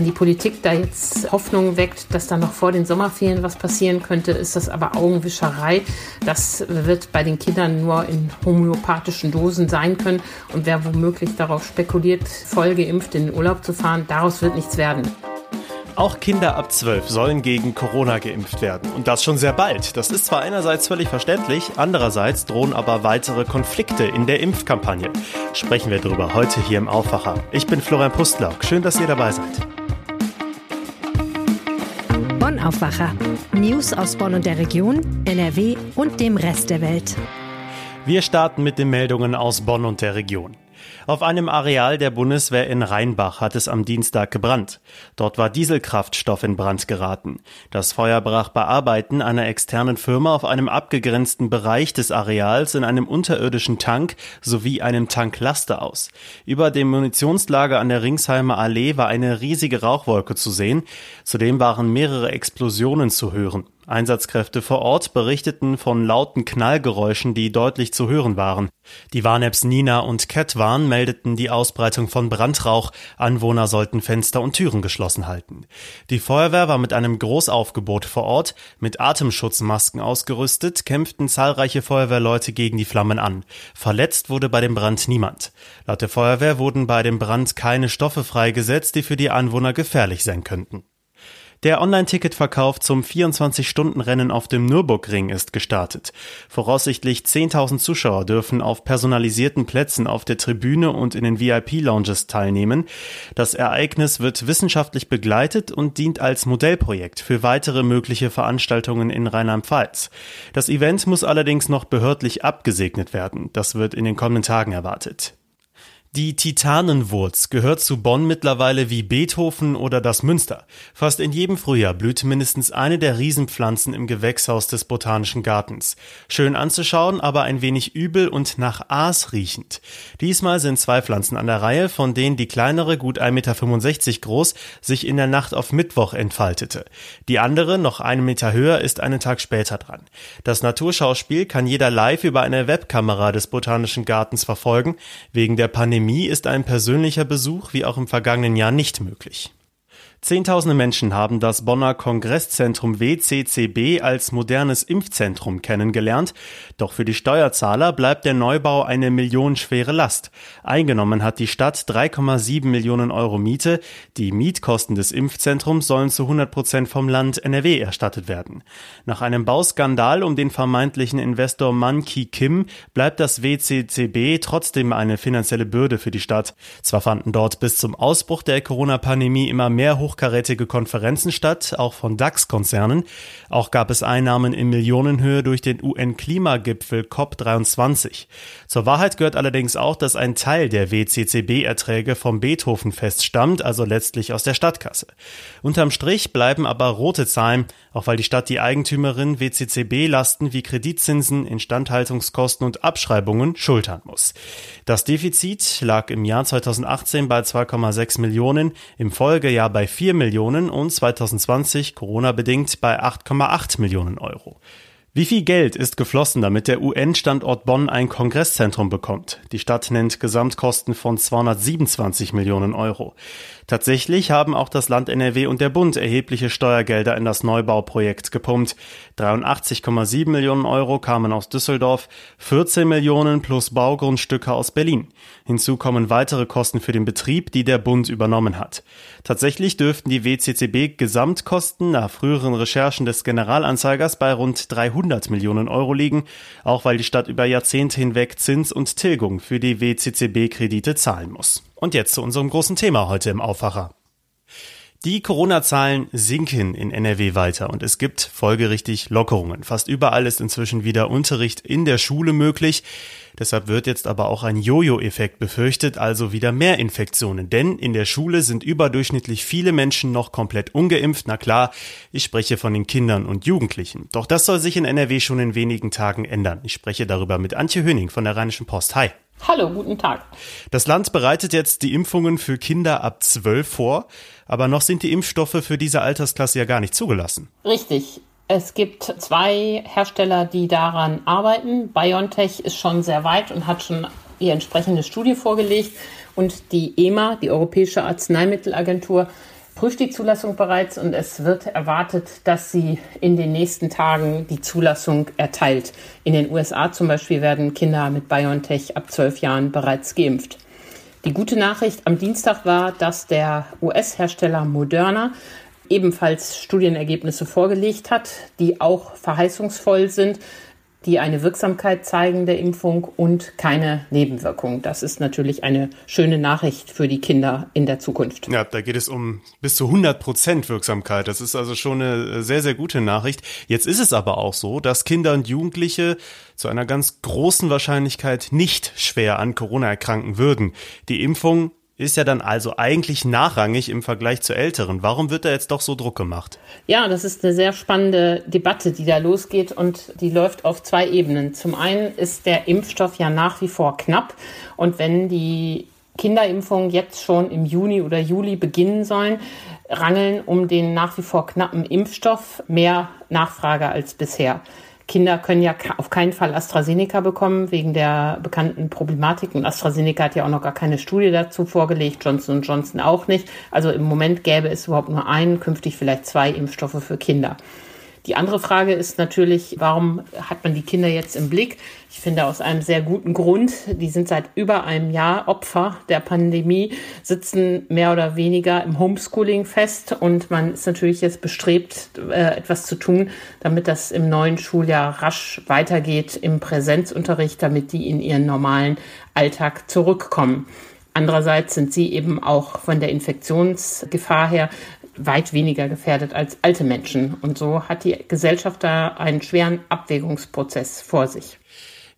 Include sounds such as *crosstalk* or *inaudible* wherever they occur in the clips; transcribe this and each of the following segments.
Wenn die Politik da jetzt Hoffnung weckt, dass da noch vor den Sommerferien was passieren könnte, ist das aber Augenwischerei. Das wird bei den Kindern nur in homöopathischen Dosen sein können. Und wer womöglich darauf spekuliert, vollgeimpft in den Urlaub zu fahren, daraus wird nichts werden. Auch Kinder ab 12 sollen gegen Corona geimpft werden. Und das schon sehr bald. Das ist zwar einerseits völlig verständlich, andererseits drohen aber weitere Konflikte in der Impfkampagne. Sprechen wir darüber heute hier im Aufwacher. Ich bin Florian Pustlauk. Schön, dass ihr dabei seid. Bonn Aufwacher. News aus Bonn und der Region, NRW und dem Rest der Welt. Wir starten mit den Meldungen aus Bonn und der Region. Auf einem Areal der Bundeswehr in Rheinbach hat es am Dienstag gebrannt. Dort war Dieselkraftstoff in Brand geraten. Das Feuer brach bei Arbeiten einer externen Firma auf einem abgegrenzten Bereich des Areals in einem unterirdischen Tank sowie einem Tanklaster aus. Über dem Munitionslager an der Ringsheimer Allee war eine riesige Rauchwolke zu sehen. Zudem waren mehrere Explosionen zu hören. Einsatzkräfte vor Ort berichteten von lauten Knallgeräuschen, die deutlich zu hören waren. Die Warneps Nina und Ketwan meldeten die Ausbreitung von Brandrauch. Anwohner sollten Fenster und Türen geschlossen halten. Die Feuerwehr war mit einem Großaufgebot vor Ort. Mit Atemschutzmasken ausgerüstet, kämpften zahlreiche Feuerwehrleute gegen die Flammen an. Verletzt wurde bei dem Brand niemand. Laut der Feuerwehr wurden bei dem Brand keine Stoffe freigesetzt, die für die Anwohner gefährlich sein könnten. Der Online-Ticketverkauf zum 24-Stunden-Rennen auf dem Nürburgring ist gestartet. Voraussichtlich 10.000 Zuschauer dürfen auf personalisierten Plätzen auf der Tribüne und in den VIP-Lounges teilnehmen. Das Ereignis wird wissenschaftlich begleitet und dient als Modellprojekt für weitere mögliche Veranstaltungen in Rheinland-Pfalz. Das Event muss allerdings noch behördlich abgesegnet werden. Das wird in den kommenden Tagen erwartet. Die Titanenwurz gehört zu Bonn mittlerweile wie Beethoven oder das Münster. Fast in jedem Frühjahr blüht mindestens eine der Riesenpflanzen im Gewächshaus des Botanischen Gartens. Schön anzuschauen, aber ein wenig übel und nach Aas riechend. Diesmal sind zwei Pflanzen an der Reihe, von denen die kleinere, gut 1,65 Meter groß, sich in der Nacht auf Mittwoch entfaltete. Die andere, noch einen Meter höher, ist einen Tag später dran. Das Naturschauspiel kann jeder live über eine Webkamera des Botanischen Gartens verfolgen. Wegen der Pandemie Pandemie ist ein persönlicher Besuch wie auch im vergangenen Jahr nicht möglich. Zehntausende Menschen haben das Bonner Kongresszentrum WCCB als modernes Impfzentrum kennengelernt, doch für die Steuerzahler bleibt der Neubau eine millionenschwere Last. Eingenommen hat die Stadt 3,7 Millionen Euro Miete, die Mietkosten des Impfzentrums sollen zu 100 Prozent vom Land NRW erstattet werden. Nach einem Bauskandal um den vermeintlichen Investor Man Ki Kim bleibt das WCCB trotzdem eine finanzielle Bürde für die Stadt. Zwar fanden dort bis zum Ausbruch der Corona-Pandemie immer mehr hochkarätige Konferenzen statt, auch von DAX-Konzernen. Auch gab es Einnahmen in Millionenhöhe durch den UN-Klimagipfel COP23. Zur Wahrheit gehört allerdings auch, dass ein Teil der WCCB-Erträge vom Beethoven-Fest stammt, also letztlich aus der Stadtkasse. Unterm Strich bleiben aber rote Zahlen, auch weil die Stadt die Eigentümerin WCCB-Lasten wie Kreditzinsen, Instandhaltungskosten und Abschreibungen schultern muss. Das Defizit lag im Jahr 2018 bei 2,6 Millionen, im Folgejahr bei 4 Millionen und 2020 Corona-bedingt bei 8,8 Millionen Euro. Wie viel Geld ist geflossen, damit der UN-Standort Bonn ein Kongresszentrum bekommt? Die Stadt nennt Gesamtkosten von 227 Millionen Euro. Tatsächlich haben auch das Land NRW und der Bund erhebliche Steuergelder in das Neubauprojekt gepumpt. 83,7 Millionen Euro kamen aus Düsseldorf, 14 Millionen plus Baugrundstücke aus Berlin. Hinzu kommen weitere Kosten für den Betrieb, die der Bund übernommen hat. Tatsächlich dürften die WCCB Gesamtkosten nach früheren Recherchen des Generalanzeigers bei rund 300 100 Millionen Euro liegen, auch weil die Stadt über Jahrzehnte hinweg Zins und Tilgung für die WCCB-Kredite zahlen muss. Und jetzt zu unserem großen Thema heute im Aufwacher. Die Corona-Zahlen sinken in NRW weiter und es gibt folgerichtig Lockerungen. Fast überall ist inzwischen wieder Unterricht in der Schule möglich. Deshalb wird jetzt aber auch ein Jojo-Effekt befürchtet, also wieder mehr Infektionen. Denn in der Schule sind überdurchschnittlich viele Menschen noch komplett ungeimpft. Na klar, ich spreche von den Kindern und Jugendlichen. Doch das soll sich in NRW schon in wenigen Tagen ändern. Ich spreche darüber mit Antje Höning von der Rheinischen Post. Hi. Hallo, guten Tag. Das Land bereitet jetzt die Impfungen für Kinder ab 12 vor, aber noch sind die Impfstoffe für diese Altersklasse ja gar nicht zugelassen. Richtig. Es gibt zwei Hersteller, die daran arbeiten. BioNTech ist schon sehr weit und hat schon die entsprechende Studie vorgelegt. Und die EMA, die Europäische Arzneimittelagentur, prüft die Zulassung bereits und es wird erwartet, dass sie in den nächsten Tagen die Zulassung erteilt. In den USA zum Beispiel werden Kinder mit BioNTech ab zwölf Jahren bereits geimpft. Die gute Nachricht am Dienstag war, dass der US-Hersteller Moderna ebenfalls Studienergebnisse vorgelegt hat, die auch verheißungsvoll sind die eine Wirksamkeit zeigen der Impfung und keine Nebenwirkungen. Das ist natürlich eine schöne Nachricht für die Kinder in der Zukunft. Ja, da geht es um bis zu 100 Prozent Wirksamkeit. Das ist also schon eine sehr, sehr gute Nachricht. Jetzt ist es aber auch so, dass Kinder und Jugendliche zu einer ganz großen Wahrscheinlichkeit nicht schwer an Corona erkranken würden. Die Impfung ist ja dann also eigentlich nachrangig im Vergleich zu älteren. Warum wird da jetzt doch so Druck gemacht? Ja, das ist eine sehr spannende Debatte, die da losgeht und die läuft auf zwei Ebenen. Zum einen ist der Impfstoff ja nach wie vor knapp und wenn die Kinderimpfungen jetzt schon im Juni oder Juli beginnen sollen, rangeln um den nach wie vor knappen Impfstoff mehr Nachfrage als bisher. Kinder können ja auf keinen Fall AstraZeneca bekommen, wegen der bekannten Problematik. Und AstraZeneca hat ja auch noch gar keine Studie dazu vorgelegt, Johnson Johnson auch nicht. Also im Moment gäbe es überhaupt nur einen, künftig vielleicht zwei Impfstoffe für Kinder. Die andere Frage ist natürlich, warum hat man die Kinder jetzt im Blick? Ich finde aus einem sehr guten Grund. Die sind seit über einem Jahr Opfer der Pandemie, sitzen mehr oder weniger im Homeschooling fest und man ist natürlich jetzt bestrebt, äh, etwas zu tun, damit das im neuen Schuljahr rasch weitergeht im Präsenzunterricht, damit die in ihren normalen Alltag zurückkommen. Andererseits sind sie eben auch von der Infektionsgefahr her weit weniger gefährdet als alte Menschen. Und so hat die Gesellschaft da einen schweren Abwägungsprozess vor sich.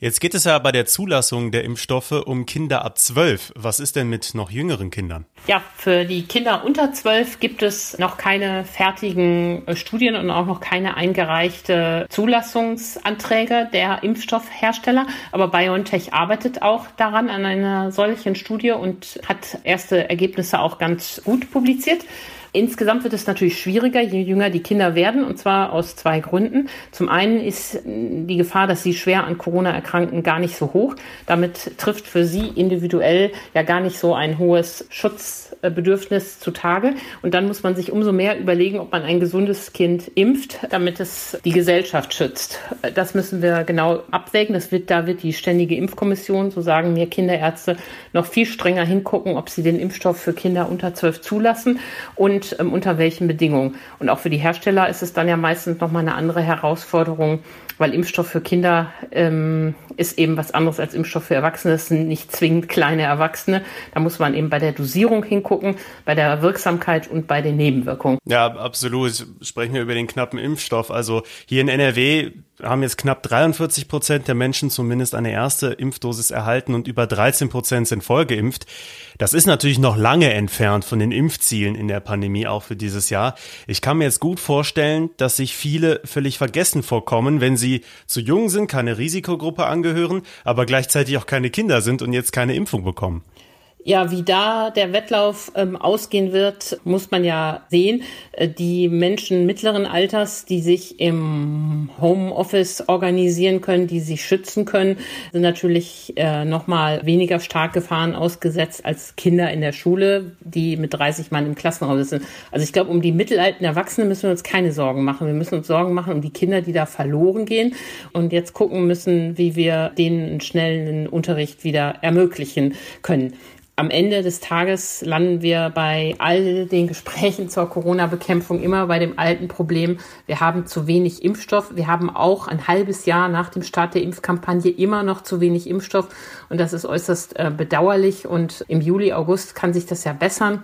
Jetzt geht es ja bei der Zulassung der Impfstoffe um Kinder ab zwölf. Was ist denn mit noch jüngeren Kindern? Ja, für die Kinder unter zwölf gibt es noch keine fertigen äh, Studien und auch noch keine eingereichte Zulassungsanträge der Impfstoffhersteller. Aber BioNTech arbeitet auch daran an einer solchen Studie und hat erste Ergebnisse auch ganz gut publiziert. Insgesamt wird es natürlich schwieriger, je jünger die Kinder werden, und zwar aus zwei Gründen. Zum einen ist die Gefahr, dass sie schwer an Corona erkranken, gar nicht so hoch. Damit trifft für sie individuell ja gar nicht so ein hohes Schutzbedürfnis zutage. Und dann muss man sich umso mehr überlegen, ob man ein gesundes Kind impft, damit es die Gesellschaft schützt. Das müssen wir genau abwägen. Das wird, da wird die Ständige Impfkommission, so sagen mir Kinderärzte, noch viel strenger hingucken, ob sie den Impfstoff für Kinder unter zwölf zulassen. Und und ähm, unter welchen Bedingungen. Und auch für die Hersteller ist es dann ja meistens nochmal eine andere Herausforderung, weil Impfstoff für Kinder ähm, ist eben was anderes als Impfstoff für Erwachsene. Das sind nicht zwingend kleine Erwachsene. Da muss man eben bei der Dosierung hingucken, bei der Wirksamkeit und bei den Nebenwirkungen. Ja, absolut. Sprechen wir über den knappen Impfstoff. Also hier in NRW haben jetzt knapp 43 Prozent der Menschen zumindest eine erste Impfdosis erhalten und über 13 Prozent sind vollgeimpft. Das ist natürlich noch lange entfernt von den Impfzielen in der Pandemie, auch für dieses Jahr. Ich kann mir jetzt gut vorstellen, dass sich viele völlig vergessen vorkommen, wenn sie zu jung sind, keine Risikogruppe angehören, aber gleichzeitig auch keine Kinder sind und jetzt keine Impfung bekommen. Ja, wie da der Wettlauf ähm, ausgehen wird, muss man ja sehen. Äh, die Menschen mittleren Alters, die sich im Homeoffice organisieren können, die sich schützen können, sind natürlich äh, noch mal weniger stark Gefahren ausgesetzt als Kinder in der Schule, die mit 30 Mann im Klassenraum sitzen. Also ich glaube, um die mittelalten Erwachsenen müssen wir uns keine Sorgen machen. Wir müssen uns Sorgen machen um die Kinder, die da verloren gehen und jetzt gucken müssen, wie wir denen einen schnellen Unterricht wieder ermöglichen können am Ende des Tages landen wir bei all den Gesprächen zur Corona-Bekämpfung immer bei dem alten Problem, wir haben zu wenig Impfstoff. Wir haben auch ein halbes Jahr nach dem Start der Impfkampagne immer noch zu wenig Impfstoff. Und das ist äußerst äh, bedauerlich. Und im Juli, August kann sich das ja bessern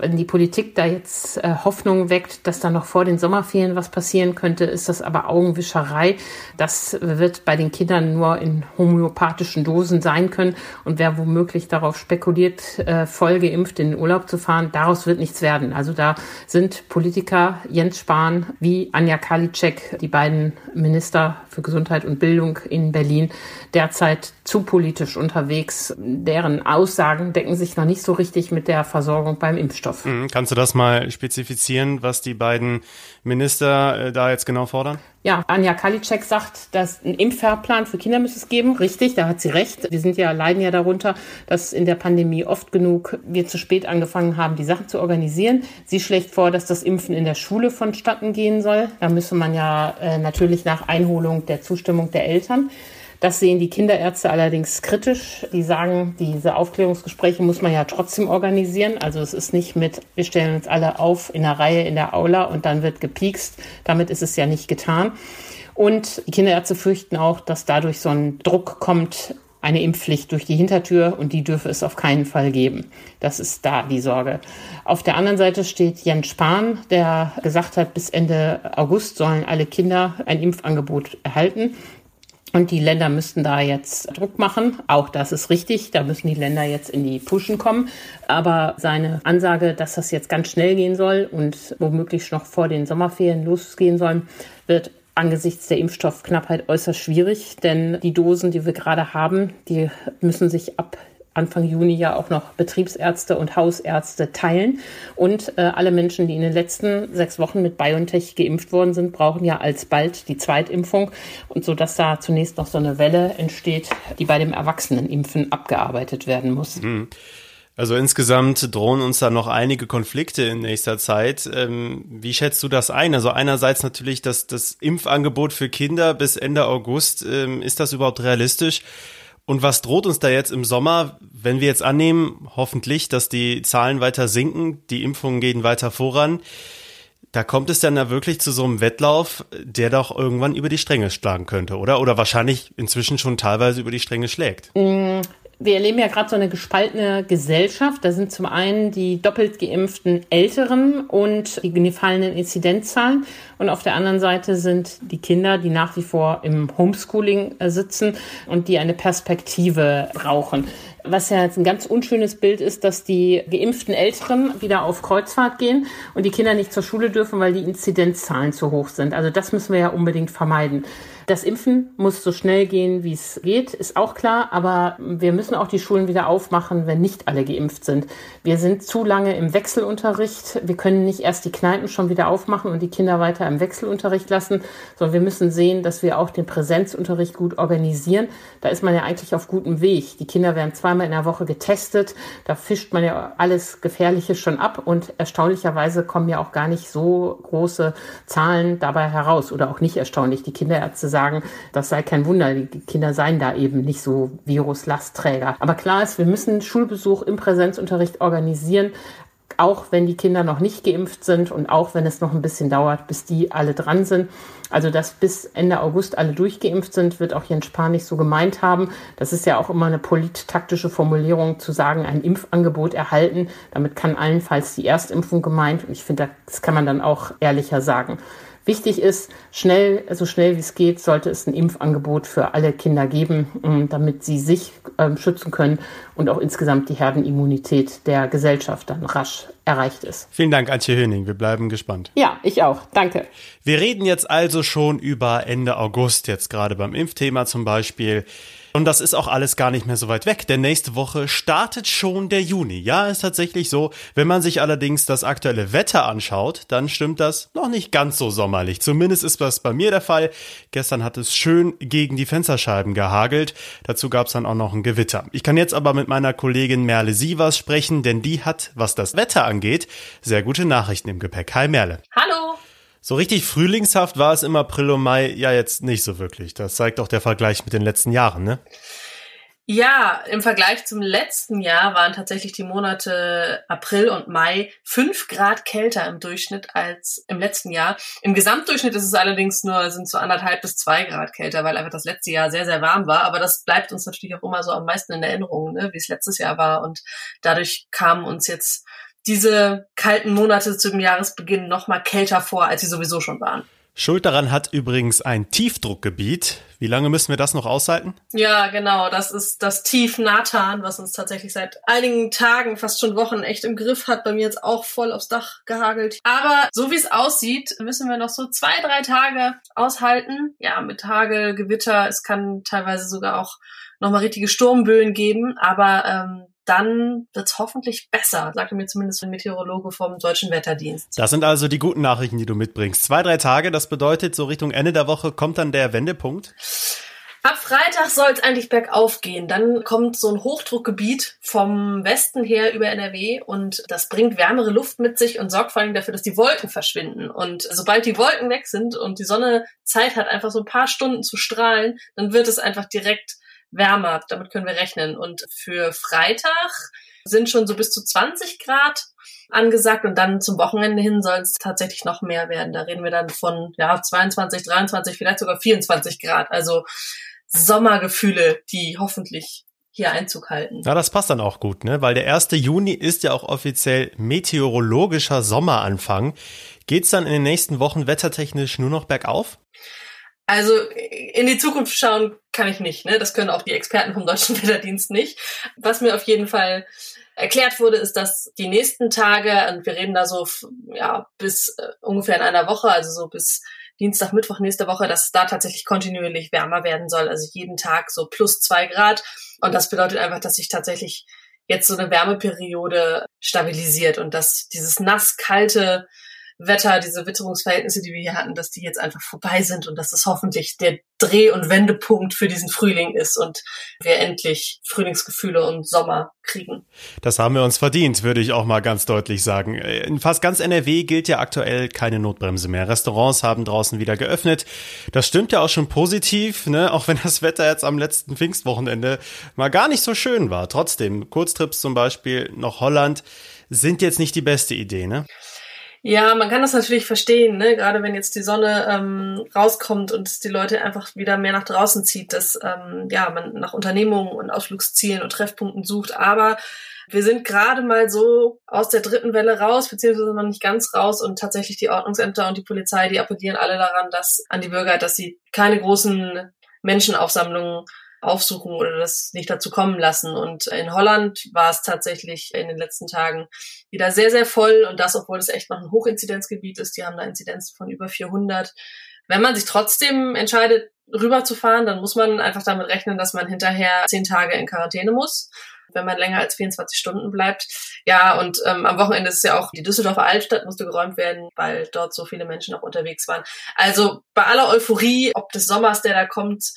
wenn die Politik da jetzt äh, Hoffnung weckt, dass da noch vor den Sommerferien was passieren könnte, ist das aber Augenwischerei. Das wird bei den Kindern nur in homöopathischen Dosen sein können. Und wer womöglich darauf spekuliert, äh, voll geimpft in den Urlaub zu fahren, daraus wird nichts werden. Also da sind Politiker Jens Spahn wie Anja Karliczek, die beiden Minister für Gesundheit und Bildung in Berlin, derzeit zu politisch unterwegs. Deren Aussagen decken sich noch nicht so richtig mit der Versorgung beim Impfstoff. Impfstoff. Mhm. Kannst du das mal spezifizieren, was die beiden Minister äh, da jetzt genau fordern? Ja, Anja Kalitschek sagt, dass ein Impffahrplan für Kinder müsste es geben. Richtig, da hat sie recht. Wir sind ja, leiden ja darunter, dass in der Pandemie oft genug wir zu spät angefangen haben, die Sachen zu organisieren. Sie schlägt vor, dass das Impfen in der Schule vonstatten gehen soll. Da müsse man ja äh, natürlich nach Einholung der Zustimmung der Eltern. Das sehen die Kinderärzte allerdings kritisch. Die sagen, diese Aufklärungsgespräche muss man ja trotzdem organisieren. Also es ist nicht mit, wir stellen uns alle auf in der Reihe in der Aula und dann wird gepiekst. Damit ist es ja nicht getan. Und die Kinderärzte fürchten auch, dass dadurch so ein Druck kommt, eine Impfpflicht durch die Hintertür und die dürfe es auf keinen Fall geben. Das ist da die Sorge. Auf der anderen Seite steht Jens Spahn, der gesagt hat, bis Ende August sollen alle Kinder ein Impfangebot erhalten. Und die Länder müssten da jetzt Druck machen. Auch das ist richtig. Da müssen die Länder jetzt in die Puschen kommen. Aber seine Ansage, dass das jetzt ganz schnell gehen soll und womöglich noch vor den Sommerferien losgehen soll, wird angesichts der Impfstoffknappheit äußerst schwierig. Denn die Dosen, die wir gerade haben, die müssen sich ab Anfang Juni ja auch noch Betriebsärzte und Hausärzte teilen. Und äh, alle Menschen, die in den letzten sechs Wochen mit BioNTech geimpft worden sind, brauchen ja alsbald die Zweitimpfung. Und so dass da zunächst noch so eine Welle entsteht, die bei dem Erwachsenenimpfen abgearbeitet werden muss. Mhm. Also insgesamt drohen uns da noch einige Konflikte in nächster Zeit. Ähm, wie schätzt du das ein? Also einerseits natürlich das, das Impfangebot für Kinder bis Ende August. Ähm, ist das überhaupt realistisch? Und was droht uns da jetzt im Sommer, wenn wir jetzt annehmen, hoffentlich, dass die Zahlen weiter sinken, die Impfungen gehen weiter voran? Da kommt es dann ja wirklich zu so einem Wettlauf, der doch irgendwann über die Stränge schlagen könnte, oder? Oder wahrscheinlich inzwischen schon teilweise über die Stränge schlägt. Wir erleben ja gerade so eine gespaltene Gesellschaft. Da sind zum einen die doppelt geimpften Älteren und die fallenden Inzidenzzahlen. Und auf der anderen Seite sind die Kinder, die nach wie vor im Homeschooling äh, sitzen und die eine Perspektive brauchen. Was ja jetzt ein ganz unschönes Bild ist, dass die geimpften Älteren wieder auf Kreuzfahrt gehen und die Kinder nicht zur Schule dürfen, weil die Inzidenzzahlen zu hoch sind. Also das müssen wir ja unbedingt vermeiden. Das Impfen muss so schnell gehen, wie es geht, ist auch klar. Aber wir müssen auch die Schulen wieder aufmachen, wenn nicht alle geimpft sind. Wir sind zu lange im Wechselunterricht. Wir können nicht erst die Kneipen schon wieder aufmachen und die Kinder weiter im Wechselunterricht lassen, sondern wir müssen sehen, dass wir auch den Präsenzunterricht gut organisieren. Da ist man ja eigentlich auf gutem Weg. Die Kinder werden zweimal in der Woche getestet. Da fischt man ja alles Gefährliche schon ab und erstaunlicherweise kommen ja auch gar nicht so große Zahlen dabei heraus oder auch nicht erstaunlich. Die Kinderärzte sagen, sagen, das sei kein Wunder, die Kinder seien da eben nicht so Viruslastträger. Aber klar ist, wir müssen Schulbesuch im Präsenzunterricht organisieren, auch wenn die Kinder noch nicht geimpft sind und auch wenn es noch ein bisschen dauert, bis die alle dran sind. Also, dass bis Ende August alle durchgeimpft sind, wird auch Jens Spahn nicht so gemeint haben. Das ist ja auch immer eine polittaktische Formulierung, zu sagen, ein Impfangebot erhalten. Damit kann allenfalls die Erstimpfung gemeint. Und ich finde, das kann man dann auch ehrlicher sagen. Wichtig ist, schnell, so schnell wie es geht, sollte es ein Impfangebot für alle Kinder geben, ähm, damit sie sich ähm, schützen können und auch insgesamt die Herdenimmunität der Gesellschaft dann rasch erreicht ist. Vielen Dank, Antje Höning. Wir bleiben gespannt. Ja, ich auch. Danke. Wir reden jetzt also schon über Ende August, jetzt gerade beim Impfthema zum Beispiel. Und das ist auch alles gar nicht mehr so weit weg, denn nächste Woche startet schon der Juni. Ja, ist tatsächlich so. Wenn man sich allerdings das aktuelle Wetter anschaut, dann stimmt das noch nicht ganz so sommerlich. Zumindest ist das bei mir der Fall. Gestern hat es schön gegen die Fensterscheiben gehagelt. Dazu gab es dann auch noch ein Gewitter. Ich kann jetzt aber mit meiner Kollegin Merle Sievers sprechen, denn die hat, was das Wetter angeht, sehr gute Nachrichten im Gepäck. Hi Merle. Hallo. So richtig frühlingshaft war es im April und Mai ja jetzt nicht so wirklich. Das zeigt auch der Vergleich mit den letzten Jahren, ne? Ja, im Vergleich zum letzten Jahr waren tatsächlich die Monate April und Mai fünf Grad kälter im Durchschnitt als im letzten Jahr. Im Gesamtdurchschnitt ist es allerdings nur, sind so anderthalb bis zwei Grad kälter, weil einfach das letzte Jahr sehr, sehr warm war. Aber das bleibt uns natürlich auch immer so am meisten in Erinnerung, ne, wie es letztes Jahr war. Und dadurch kamen uns jetzt diese kalten Monate zum Jahresbeginn noch mal kälter vor, als sie sowieso schon waren. Schuld daran hat übrigens ein Tiefdruckgebiet. Wie lange müssen wir das noch aushalten? Ja, genau. Das ist das Tief Nathan, was uns tatsächlich seit einigen Tagen, fast schon Wochen echt im Griff hat. Bei mir jetzt auch voll aufs Dach gehagelt. Aber so wie es aussieht, müssen wir noch so zwei, drei Tage aushalten. Ja, mit Hagel, Gewitter. Es kann teilweise sogar auch nochmal richtige Sturmböen geben. Aber ähm, dann wird's hoffentlich besser, sagte mir zumindest ein Meteorologe vom Deutschen Wetterdienst. Das sind also die guten Nachrichten, die du mitbringst. Zwei, drei Tage, das bedeutet, so Richtung Ende der Woche kommt dann der Wendepunkt. Ab Freitag soll es eigentlich bergauf gehen. Dann kommt so ein Hochdruckgebiet vom Westen her über NRW und das bringt wärmere Luft mit sich und sorgt vor allem dafür, dass die Wolken verschwinden. Und sobald die Wolken weg sind und die Sonne Zeit hat, einfach so ein paar Stunden zu strahlen, dann wird es einfach direkt wärmer. Damit können wir rechnen. Und für Freitag sind schon so bis zu 20 Grad angesagt und dann zum Wochenende hin soll es tatsächlich noch mehr werden. Da reden wir dann von ja 22, 23, vielleicht sogar 24 Grad. Also Sommergefühle, die hoffentlich hier Einzug halten. Ja, das passt dann auch gut, ne? Weil der 1. Juni ist ja auch offiziell meteorologischer Sommeranfang. Geht's dann in den nächsten Wochen wettertechnisch nur noch bergauf? Also in die Zukunft schauen kann ich nicht. Ne? Das können auch die Experten vom Deutschen *laughs* Wetterdienst nicht. Was mir auf jeden Fall erklärt wurde, ist, dass die nächsten Tage, und wir reden da so ja bis äh, ungefähr in einer Woche, also so bis Dienstag, Mittwoch nächste Woche, dass es da tatsächlich kontinuierlich wärmer werden soll. Also jeden Tag so plus zwei Grad. Und das bedeutet einfach, dass sich tatsächlich jetzt so eine Wärmeperiode stabilisiert und dass dieses nass kalte Wetter, diese Witterungsverhältnisse, die wir hier hatten, dass die jetzt einfach vorbei sind und dass es hoffentlich der Dreh- und Wendepunkt für diesen Frühling ist und wir endlich Frühlingsgefühle und Sommer kriegen. Das haben wir uns verdient, würde ich auch mal ganz deutlich sagen. In fast ganz NRW gilt ja aktuell keine Notbremse mehr. Restaurants haben draußen wieder geöffnet. Das stimmt ja auch schon positiv, ne? auch wenn das Wetter jetzt am letzten Pfingstwochenende mal gar nicht so schön war. Trotzdem, Kurztrips zum Beispiel nach Holland sind jetzt nicht die beste Idee, ne? Ja, man kann das natürlich verstehen, ne? gerade wenn jetzt die Sonne ähm, rauskommt und die Leute einfach wieder mehr nach draußen zieht, dass ähm, ja, man nach Unternehmungen und Ausflugszielen und Treffpunkten sucht. Aber wir sind gerade mal so aus der dritten Welle raus, beziehungsweise noch nicht ganz raus und tatsächlich die Ordnungsämter und die Polizei, die appellieren alle daran, dass an die Bürger, dass sie keine großen Menschenaufsammlungen aufsuchen oder das nicht dazu kommen lassen. Und in Holland war es tatsächlich in den letzten Tagen wieder sehr, sehr voll und das, obwohl es echt noch ein Hochinzidenzgebiet ist. Die haben da Inzidenzen von über 400. Wenn man sich trotzdem entscheidet, rüberzufahren, dann muss man einfach damit rechnen, dass man hinterher zehn Tage in Quarantäne muss wenn man länger als 24 Stunden bleibt. Ja, und ähm, am Wochenende ist ja auch die Düsseldorfer Altstadt musste geräumt werden, weil dort so viele Menschen noch unterwegs waren. Also bei aller Euphorie, ob des Sommers, der da kommt,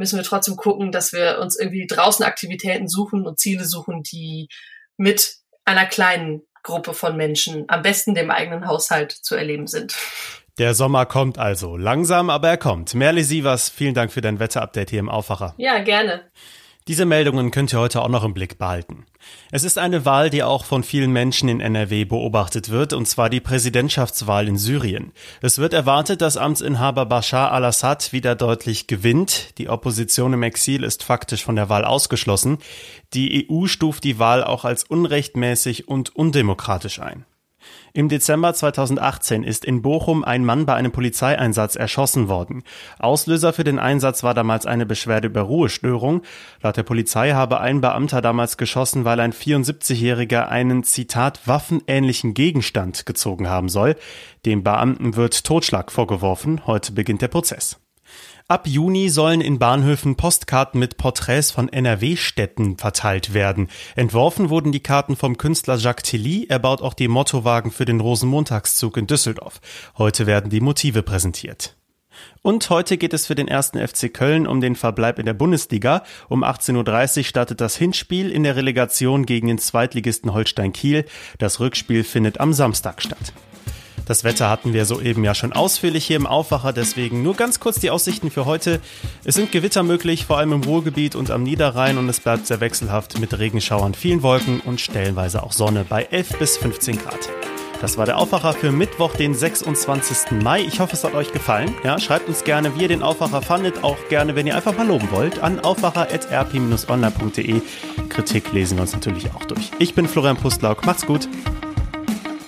müssen wir trotzdem gucken, dass wir uns irgendwie draußen Aktivitäten suchen und Ziele suchen, die mit einer kleinen Gruppe von Menschen, am besten dem eigenen Haushalt zu erleben sind. Der Sommer kommt also. Langsam, aber er kommt. Merle Sievers, vielen Dank für dein Wetterupdate hier im Aufwacher. Ja, gerne. Diese Meldungen könnt ihr heute auch noch im Blick behalten. Es ist eine Wahl, die auch von vielen Menschen in NRW beobachtet wird, und zwar die Präsidentschaftswahl in Syrien. Es wird erwartet, dass Amtsinhaber Bashar al-Assad wieder deutlich gewinnt. Die Opposition im Exil ist faktisch von der Wahl ausgeschlossen. Die EU stuft die Wahl auch als unrechtmäßig und undemokratisch ein. Im Dezember 2018 ist in Bochum ein Mann bei einem Polizeieinsatz erschossen worden. Auslöser für den Einsatz war damals eine Beschwerde über Ruhestörung. Laut der Polizei habe ein Beamter damals geschossen, weil ein 74-Jähriger einen Zitat waffenähnlichen Gegenstand gezogen haben soll. Dem Beamten wird Totschlag vorgeworfen. Heute beginnt der Prozess. Ab Juni sollen in Bahnhöfen Postkarten mit Porträts von NRW-Städten verteilt werden. Entworfen wurden die Karten vom Künstler Jacques Tilly. Er baut auch die Mottowagen für den Rosenmontagszug in Düsseldorf. Heute werden die Motive präsentiert. Und heute geht es für den ersten FC Köln um den Verbleib in der Bundesliga. Um 18.30 Uhr startet das Hinspiel in der Relegation gegen den Zweitligisten Holstein Kiel. Das Rückspiel findet am Samstag statt. Das Wetter hatten wir soeben ja schon ausführlich hier im Aufwacher, deswegen nur ganz kurz die Aussichten für heute. Es sind Gewitter möglich, vor allem im Ruhrgebiet und am Niederrhein und es bleibt sehr wechselhaft mit Regenschauern, vielen Wolken und stellenweise auch Sonne bei 11 bis 15 Grad. Das war der Aufwacher für Mittwoch, den 26. Mai. Ich hoffe, es hat euch gefallen. Ja, schreibt uns gerne, wie ihr den Aufwacher fandet. Auch gerne, wenn ihr einfach mal loben wollt, an aufwacher.rp-online.de. Kritik lesen wir uns natürlich auch durch. Ich bin Florian Pustlauk. Macht's gut.